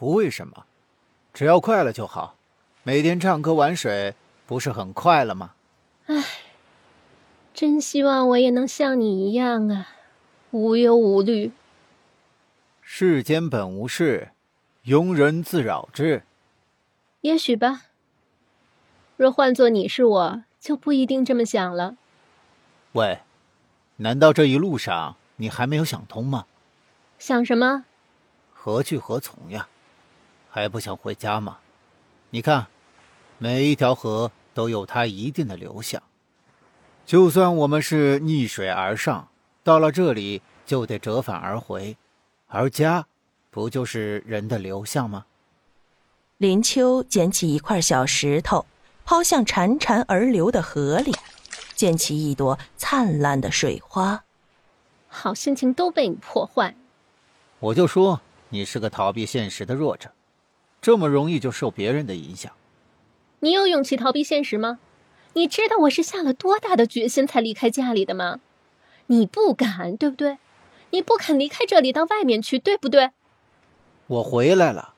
不为什么，只要快乐就好。每天唱歌玩水，不是很快乐吗？唉，真希望我也能像你一样啊，无忧无虑。世间本无事，庸人自扰之。也许吧。若换做你是我，就不一定这么想了。喂，难道这一路上你还没有想通吗？想什么？何去何从呀？还不想回家吗？你看，每一条河都有它一定的流向。就算我们是逆水而上，到了这里就得折返而回，而家，不就是人的流向吗？林秋捡起一块小石头，抛向潺潺而流的河里，溅起一朵灿烂的水花。好心情都被你破坏。我就说你是个逃避现实的弱者，这么容易就受别人的影响。你有勇气逃避现实吗？你知道我是下了多大的决心才离开家里的吗？你不敢，对不对？你不肯离开这里到外面去，对不对？我回来了。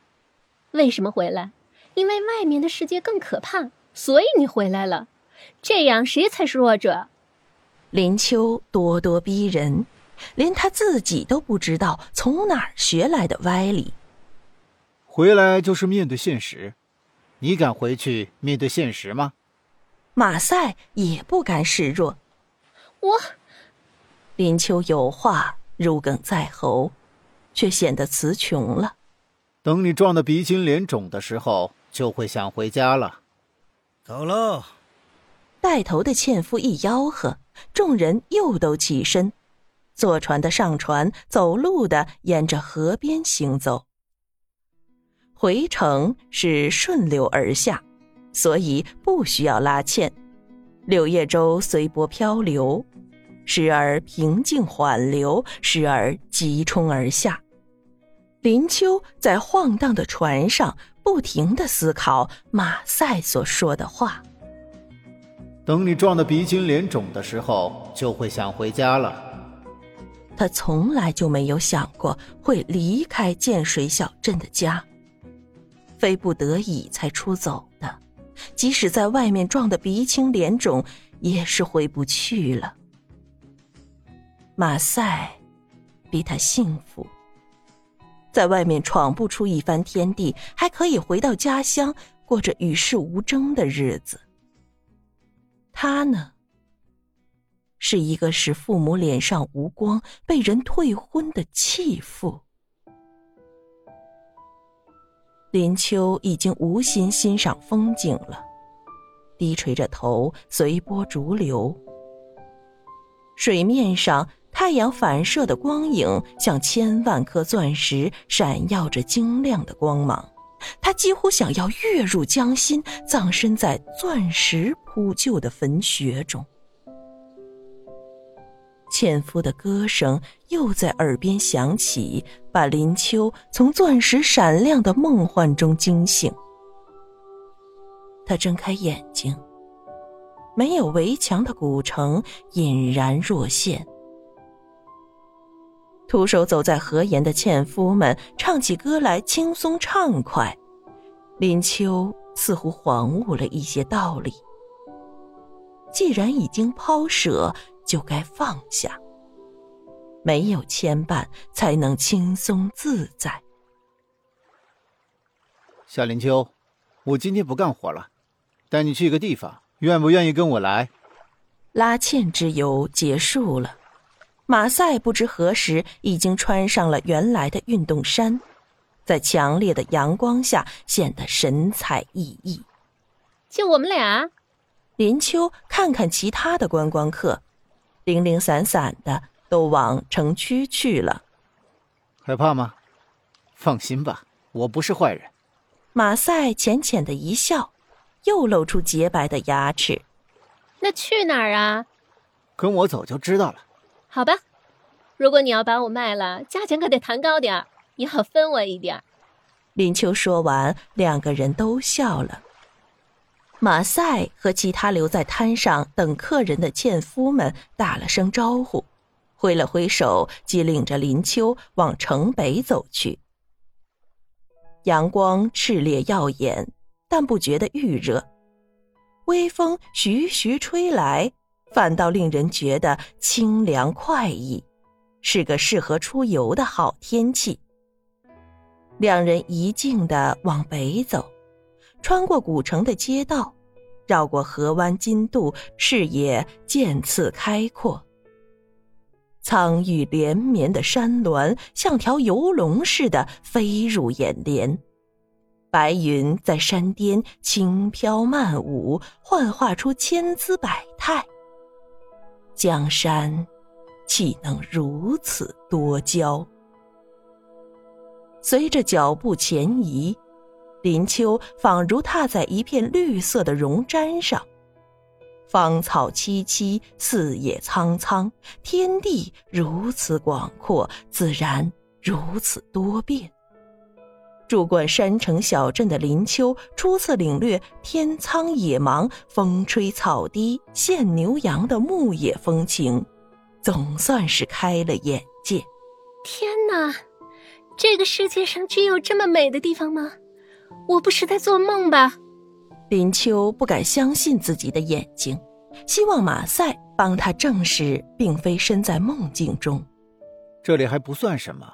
为什么回来？因为外面的世界更可怕，所以你回来了。这样谁才是弱者？林秋咄咄逼人。连他自己都不知道从哪儿学来的歪理。回来就是面对现实，你敢回去面对现实吗？马赛也不甘示弱。我，林秋有话如鲠在喉，却显得词穷了。等你撞得鼻青脸肿的时候，就会想回家了。走喽！带头的纤夫一吆喝，众人又都起身。坐船的上船，走路的沿着河边行走。回程是顺流而下，所以不需要拉纤。柳叶舟随波漂流，时而平静缓流，时而急冲而下。林秋在晃荡的船上不停的思考马赛所说的话。等你撞得鼻青脸肿的时候，就会想回家了。他从来就没有想过会离开建水小镇的家，非不得已才出走的。即使在外面撞得鼻青脸肿，也是回不去了。马赛比他幸福，在外面闯不出一番天地，还可以回到家乡过着与世无争的日子。他呢？是一个使父母脸上无光、被人退婚的弃妇。林秋已经无心欣赏风景了，低垂着头，随波逐流。水面上太阳反射的光影像千万颗钻石，闪耀着晶亮的光芒。他几乎想要跃入江心，葬身在钻石铺就的坟穴中。纤夫的歌声又在耳边响起，把林秋从钻石闪亮的梦幻中惊醒。他睁开眼睛，没有围墙的古城隐然若现。徒手走在河沿的纤夫们唱起歌来轻松畅快，林秋似乎恍悟了一些道理。既然已经抛舍。就该放下，没有牵绊才能轻松自在。夏林秋，我今天不干活了，带你去一个地方，愿不愿意跟我来？拉纤之游结束了，马赛不知何时已经穿上了原来的运动衫，在强烈的阳光下显得神采奕奕。就我们俩，林秋看看其他的观光客。零零散散的都往城区去了，害怕吗？放心吧，我不是坏人。马赛浅浅的一笑，又露出洁白的牙齿。那去哪儿啊？跟我走就知道了。好吧，如果你要把我卖了，价钱可得谈高点儿，也好分我一点儿。林秋说完，两个人都笑了。马赛和其他留在滩上等客人的纤夫们打了声招呼，挥了挥手，即领着林秋往城北走去。阳光炽烈耀眼，但不觉得预热。微风徐徐吹来，反倒令人觉得清凉快意，是个适合出游的好天气。两人一径的往北走，穿过古城的街道，绕过河湾金渡，视野渐次开阔。苍郁连绵的山峦像条游龙似的飞入眼帘，白云在山巅轻飘漫舞，幻化出千姿百态。江山岂能如此多娇？随着脚步前移，林秋仿如踏在一片绿色的绒毡上。芳草萋萋，四野苍苍，天地如此广阔，自然如此多变。住惯山城小镇的林秋，初次领略天苍野茫、风吹草低见牛羊的牧野风情，总算是开了眼界。天哪，这个世界上真有这么美的地方吗？我不是在做梦吧？林秋不敢相信自己的眼睛，希望马赛帮他证实，并非身在梦境中。这里还不算什么，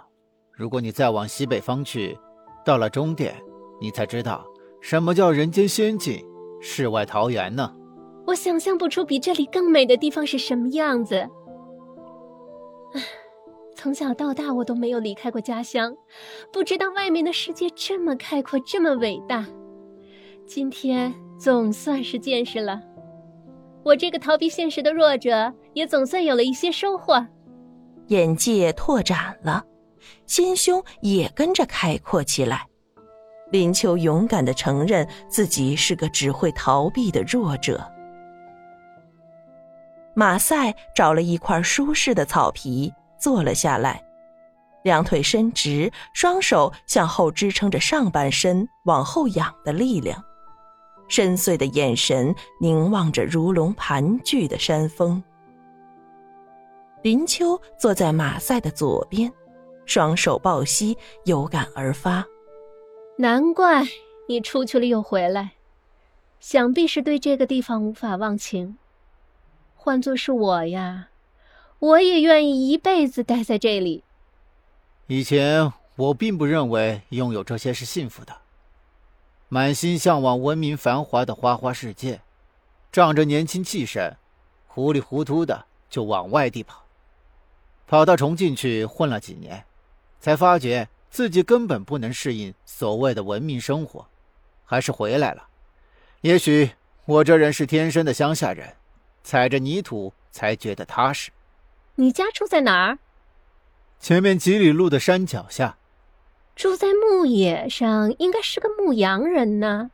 如果你再往西北方去，到了终点，你才知道什么叫人间仙境、世外桃源呢。我想象不出比这里更美的地方是什么样子。唉，从小到大我都没有离开过家乡，不知道外面的世界这么开阔，这么伟大。今天总算是见识了，我这个逃避现实的弱者也总算有了一些收获，眼界拓展了，心胸也跟着开阔起来。林秋勇敢的承认自己是个只会逃避的弱者。马赛找了一块舒适的草皮坐了下来，两腿伸直，双手向后支撑着上半身往后仰的力量。深邃的眼神凝望着如龙盘踞的山峰。林秋坐在马赛的左边，双手抱膝，有感而发。难怪你出去了又回来，想必是对这个地方无法忘情。换做是我呀，我也愿意一辈子待在这里。以前我并不认为拥有这些是幸福的。满心向往文明繁华的花花世界，仗着年轻气盛，糊里糊涂的就往外地跑。跑到重庆去混了几年，才发觉自己根本不能适应所谓的文明生活，还是回来了。也许我这人是天生的乡下人，踩着泥土才觉得踏实。你家住在哪儿？前面几里路的山脚下。住在牧野上，应该是个牧羊人呢。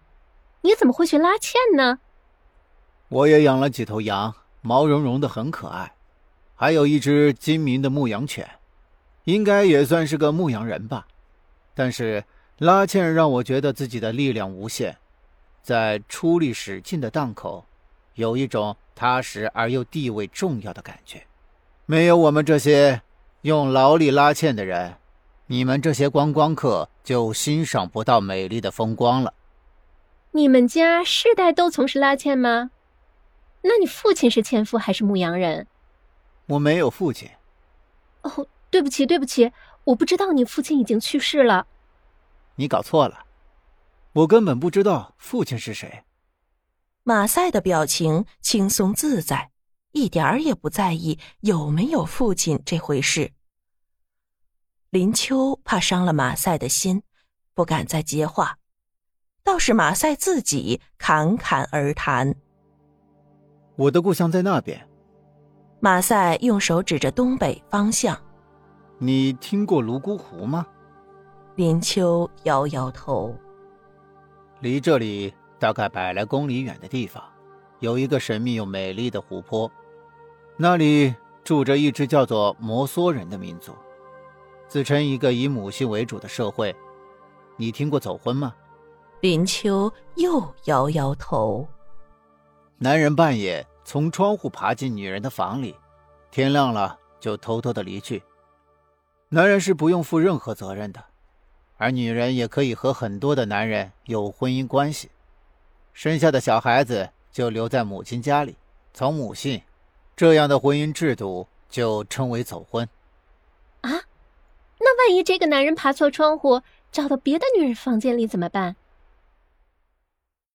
你怎么会去拉纤呢？我也养了几头羊，毛茸茸的，很可爱。还有一只精明的牧羊犬，应该也算是个牧羊人吧。但是拉纤让我觉得自己的力量无限，在出力使劲的档口，有一种踏实而又地位重要的感觉。没有我们这些用劳力拉纤的人。你们这些观光客就欣赏不到美丽的风光了。你们家世代都从事拉纤吗？那你父亲是纤夫还是牧羊人？我没有父亲。哦，对不起，对不起，我不知道你父亲已经去世了。你搞错了，我根本不知道父亲是谁。马赛的表情轻松自在，一点儿也不在意有没有父亲这回事。林秋怕伤了马赛的心，不敢再接话，倒是马赛自己侃侃而谈。我的故乡在那边。马赛用手指着东北方向。你听过泸沽湖吗？林秋摇摇头。离这里大概百来公里远的地方，有一个神秘又美丽的湖泊，那里住着一支叫做摩梭人的民族。自称一个以母系为主的社会，你听过走婚吗？林秋又摇摇头。男人半夜从窗户爬进女人的房里，天亮了就偷偷的离去。男人是不用负任何责任的，而女人也可以和很多的男人有婚姻关系，生下的小孩子就留在母亲家里，从母姓，这样的婚姻制度就称为走婚。啊，那万一这个男人爬错窗户，找到别的女人房间里怎么办？